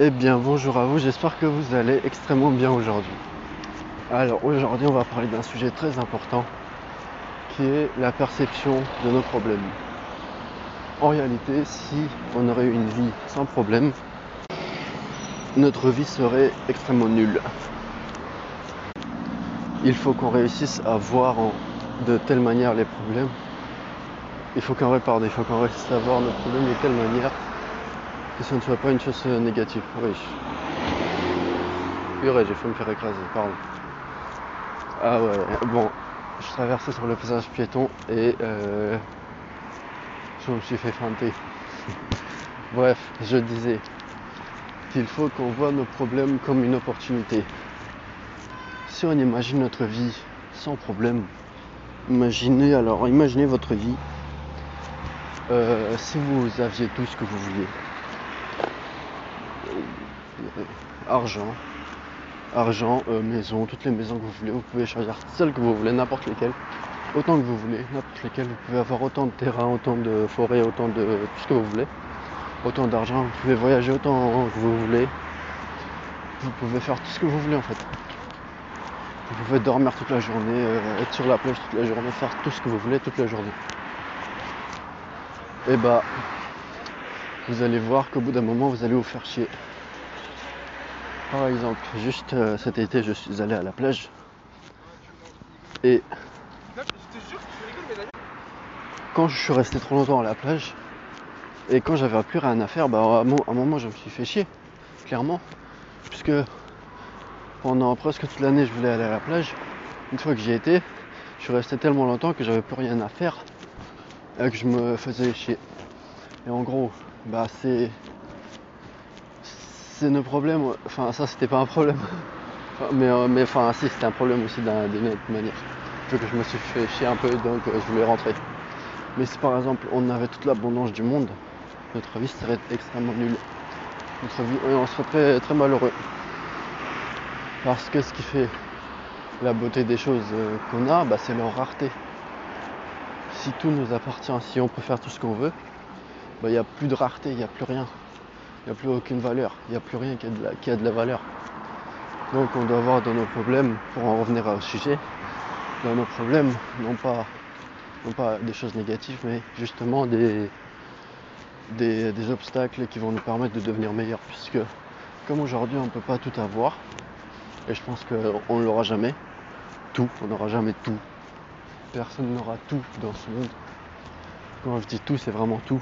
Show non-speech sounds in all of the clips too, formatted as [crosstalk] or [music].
Eh bien bonjour à vous, j'espère que vous allez extrêmement bien aujourd'hui. Alors aujourd'hui on va parler d'un sujet très important qui est la perception de nos problèmes. En réalité, si on aurait une vie sans problème, notre vie serait extrêmement nulle. Il faut qu'on réussisse à voir de telle manière les problèmes. Il faut qu'on répare, il faut qu'on réussisse à voir nos problèmes de telle manière que ce ne soit pas une chose négative. Oui. Purée, j'ai fait me faire écraser, pardon. Ah ouais, bon, je traversais sur le passage piéton et euh, je me suis fait feinter. [laughs] Bref, je disais qu'il faut qu'on voit nos problèmes comme une opportunité. Si on imagine notre vie sans problème, imaginez alors, imaginez votre vie euh, si vous aviez tout ce que vous vouliez. Argent, argent, euh, maison, toutes les maisons que vous voulez. Vous pouvez choisir celles que vous voulez, n'importe lesquelles, autant que vous voulez, n'importe lesquelles. Vous pouvez avoir autant de terrain, autant de forêt, autant de tout ce que vous voulez, autant d'argent. Vous pouvez voyager autant que vous voulez. Vous pouvez faire tout ce que vous voulez en fait. Vous pouvez dormir toute la journée, euh, être sur la plage toute la journée, faire tout ce que vous voulez toute la journée. Et bah, vous allez voir qu'au bout d'un moment, vous allez vous faire chier. Par exemple, juste euh, cet été, je suis allé à la plage. Et quand je suis resté trop longtemps à la plage, et quand j'avais plus rien à faire, bah, à un moment, je me suis fait chier, clairement. Puisque pendant presque toute l'année, je voulais aller à la plage. Une fois que j'y étais, je suis resté tellement longtemps que j'avais plus rien à faire et que je me faisais chier. Et en gros, bah c'est c'est nos problèmes. Enfin, ça, c'était pas un problème. [laughs] mais, euh, mais enfin, si, c'était un problème aussi d'une autre manière. que je me suis fait chier un peu, donc euh, je voulais rentrer. Mais si par exemple on avait toute l'abondance du monde, notre vie serait extrêmement nulle. Notre vie, on serait très, très malheureux. Parce que ce qui fait la beauté des choses euh, qu'on a, bah, c'est leur rareté. Si tout nous appartient, si on peut faire tout ce qu'on veut, bah, il n'y a plus de rareté, il n'y a plus rien il n'y a plus aucune valeur, il n'y a plus rien qui a, de la, qui a de la valeur. Donc on doit voir dans nos problèmes, pour en revenir au sujet, dans nos problèmes, non pas, non pas des choses négatives, mais justement des, des, obstacles qui vont nous permettre de devenir meilleurs. Puisque comme aujourd'hui on ne peut pas tout avoir, et je pense qu'on ne l'aura jamais, tout, on n'aura jamais tout. Personne n'aura tout dans ce monde. Quand je dis tout, c'est vraiment tout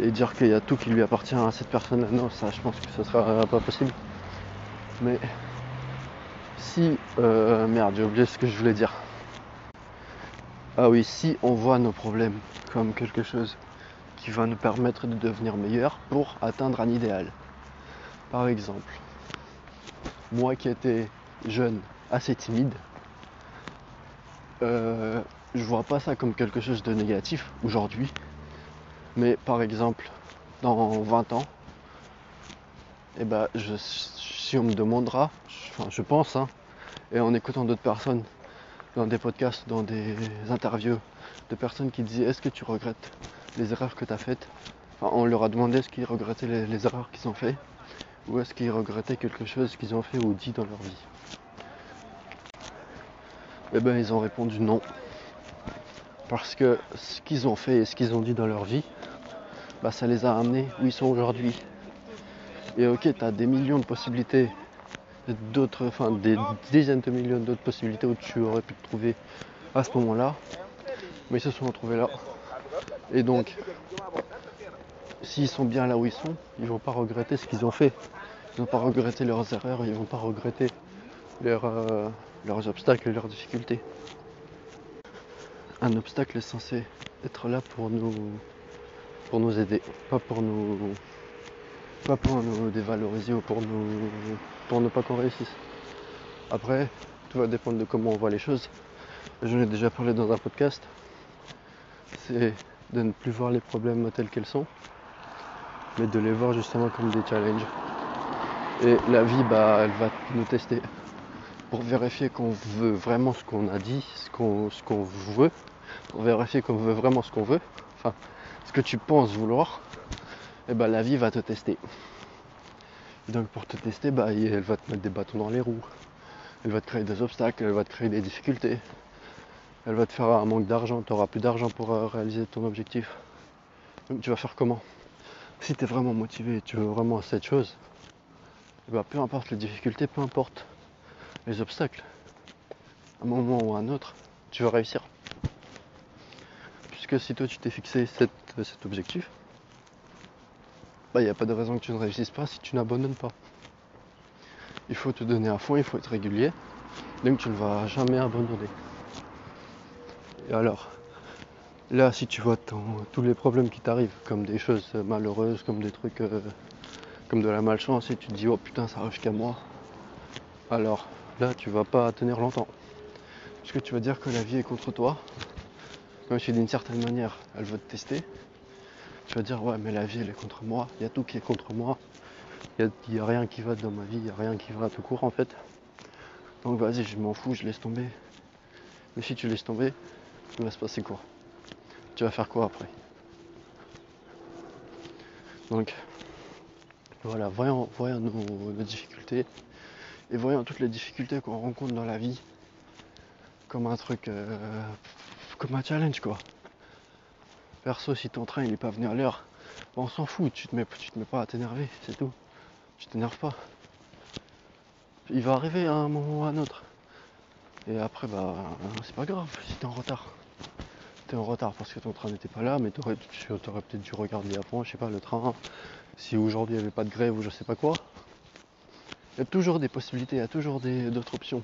et dire qu'il y a tout qui lui appartient à cette personne-là. Non, ça, je pense que ce sera pas possible. Mais si, euh, merde, j'ai oublié ce que je voulais dire. Ah oui, si on voit nos problèmes comme quelque chose qui va nous permettre de devenir meilleur pour atteindre un idéal. Par exemple, moi qui étais jeune, assez timide, euh, je vois pas ça comme quelque chose de négatif aujourd'hui. Mais par exemple, dans 20 ans, eh ben, je, si on me demandera, enfin, je pense, hein, et en écoutant d'autres personnes dans des podcasts, dans des interviews de personnes qui disaient est-ce que tu regrettes les erreurs que tu as faites On leur a demandé est-ce qu'ils regrettaient les, erreurs qu'ils ont faites ou est-ce qu'ils regrettaient quelque chose qu'ils ont fait ou dit dans leur vie? Eh ben ils ont répondu non. Parce que ce qu'ils ont fait et ce qu'ils ont dit dans leur vie, bah, ça les a amenés où ils sont aujourd'hui. Et ok, tu as des millions de possibilités, d'autres, enfin des dizaines de millions d'autres possibilités où tu aurais pu te trouver à ce moment-là. Mais ils se sont retrouvés là. Et donc, s'ils sont bien là où ils sont, ils vont pas regretter ce qu'ils ont fait. Ils vont pas regretter leurs erreurs, ils vont pas regretter leurs, euh, leurs obstacles et leurs difficultés. Un obstacle est censé être là pour nous pour nous aider, pas pour nous pas pour nous dévaloriser ou pour nous pour ne pas qu'on réussisse. Après, tout va dépendre de comment on voit les choses. Je l'ai déjà parlé dans un podcast. C'est de ne plus voir les problèmes tels qu'elles sont, mais de les voir justement comme des challenges. Et la vie, bah, elle va nous tester pour vérifier qu'on veut vraiment ce qu'on a dit, ce qu'on veut, pour vérifier qu'on veut vraiment ce qu'on veut. Enfin, ce que tu penses vouloir, et eh ben la vie va te tester. donc pour te tester, bah, elle va te mettre des bâtons dans les roues. Elle va te créer des obstacles, elle va te créer des difficultés. Elle va te faire un manque d'argent, tu n'auras plus d'argent pour euh, réaliser ton objectif. Donc tu vas faire comment? Si tu es vraiment motivé, tu veux vraiment cette chose, bah, peu importe les difficultés, peu importe les obstacles, à un moment ou à un autre, tu vas réussir. Puisque si toi tu t'es fixé cet objectif, il bah, n'y a pas de raison que tu ne réussisses pas si tu n'abandonnes pas. Il faut te donner à fond, il faut être régulier, donc tu ne vas jamais abandonner. Et alors, là, si tu vois tous les problèmes qui t'arrivent, comme des choses malheureuses, comme des trucs, euh, comme de la malchance, et tu te dis, oh putain, ça arrive qu'à moi, alors là, tu vas pas tenir longtemps. Parce que tu vas dire que la vie est contre toi, même si d'une certaine manière, elle veut te tester, tu vas dire ouais mais la vie elle est contre moi, il y a tout qui est contre moi, il n'y a, rien qui va dans ma vie, il n'y a rien qui va tout court en fait. Donc vas-y je m'en fous, je laisse tomber. Mais si tu laisses tomber, il va se passer quoi? Tu vas faire quoi après? Donc voilà, voyons, voyons nos, difficultés et voyons toutes les difficultés qu'on rencontre dans la vie comme un truc, euh, comme un challenge quoi. Perso, si ton train il est pas venu à l'heure, on s'en fout, tu te, mets, tu te mets pas à t'énerver, c'est tout. Tu t'énerves pas. Il va arriver à un moment ou à un autre. Et après, bah, c'est pas grave si t'es en retard. T'es en retard parce que ton train n'était pas là, mais t'aurais, aurais peut-être dû regarder avant, je sais pas, le train. Si aujourd'hui il n'y avait pas de grève ou je sais pas quoi. Il y a toujours des possibilités, il y a toujours d'autres options.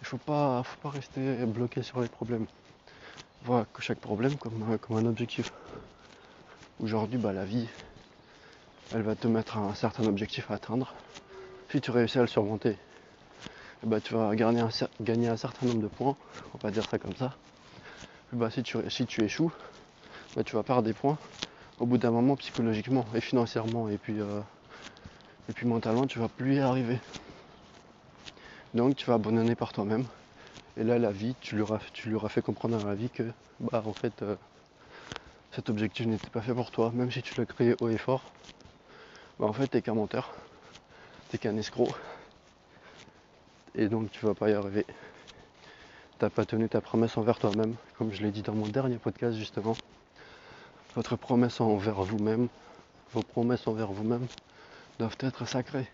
Il faut pas, faut pas rester bloqué sur les problèmes que chaque problème comme, un objectif. Aujourd'hui, bah, la vie, elle va te mettre un certain objectif à atteindre. Si tu réussis à le surmonter, bah, tu vas gagner un, certain nombre de points, on va dire ça comme ça. bah, si, tu, tu échoues, bah, tu vas perdre des points. Au bout d'un moment, psychologiquement et financièrement, et puis, euh, et puis mentalement, tu vas plus y arriver. Donc tu vas abandonner par toi-même. Et là, la vie, tu lui auras, fait comprendre à la vie que, bah, en fait, euh, cet objectif n'était pas fait pour toi, même si tu l'as créé haut et fort. Bah, en fait, t'es qu'un menteur, t'es qu'un escroc, et donc tu vas pas y arriver. T'as pas tenu ta promesse envers toi-même, comme je l'ai dit dans mon dernier podcast justement. Votre promesse envers vous-même, vos promesses envers vous-même doivent être sacrées.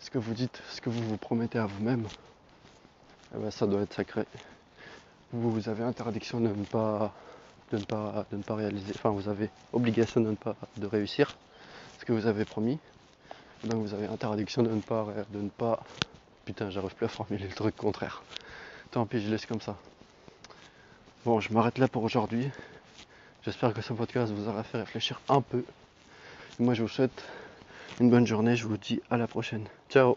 Ce que vous dites, ce que vous vous promettez à vous-même, eh ben, ça doit être sacré. Vous, avez interdiction de ne pas réaliser, enfin vous avez obligation de ne pas réussir ce que vous avez promis. Donc vous avez interdiction de ne pas de ne pas putain j'arrive plus à formuler le truc contraire. Tant pis je laisse comme ça. Bon je m'arrête là pour aujourd'hui. J'espère que ce podcast vous aura fait réfléchir un peu. Moi je vous souhaite une bonne journée, je vous dis à la prochaine. Ciao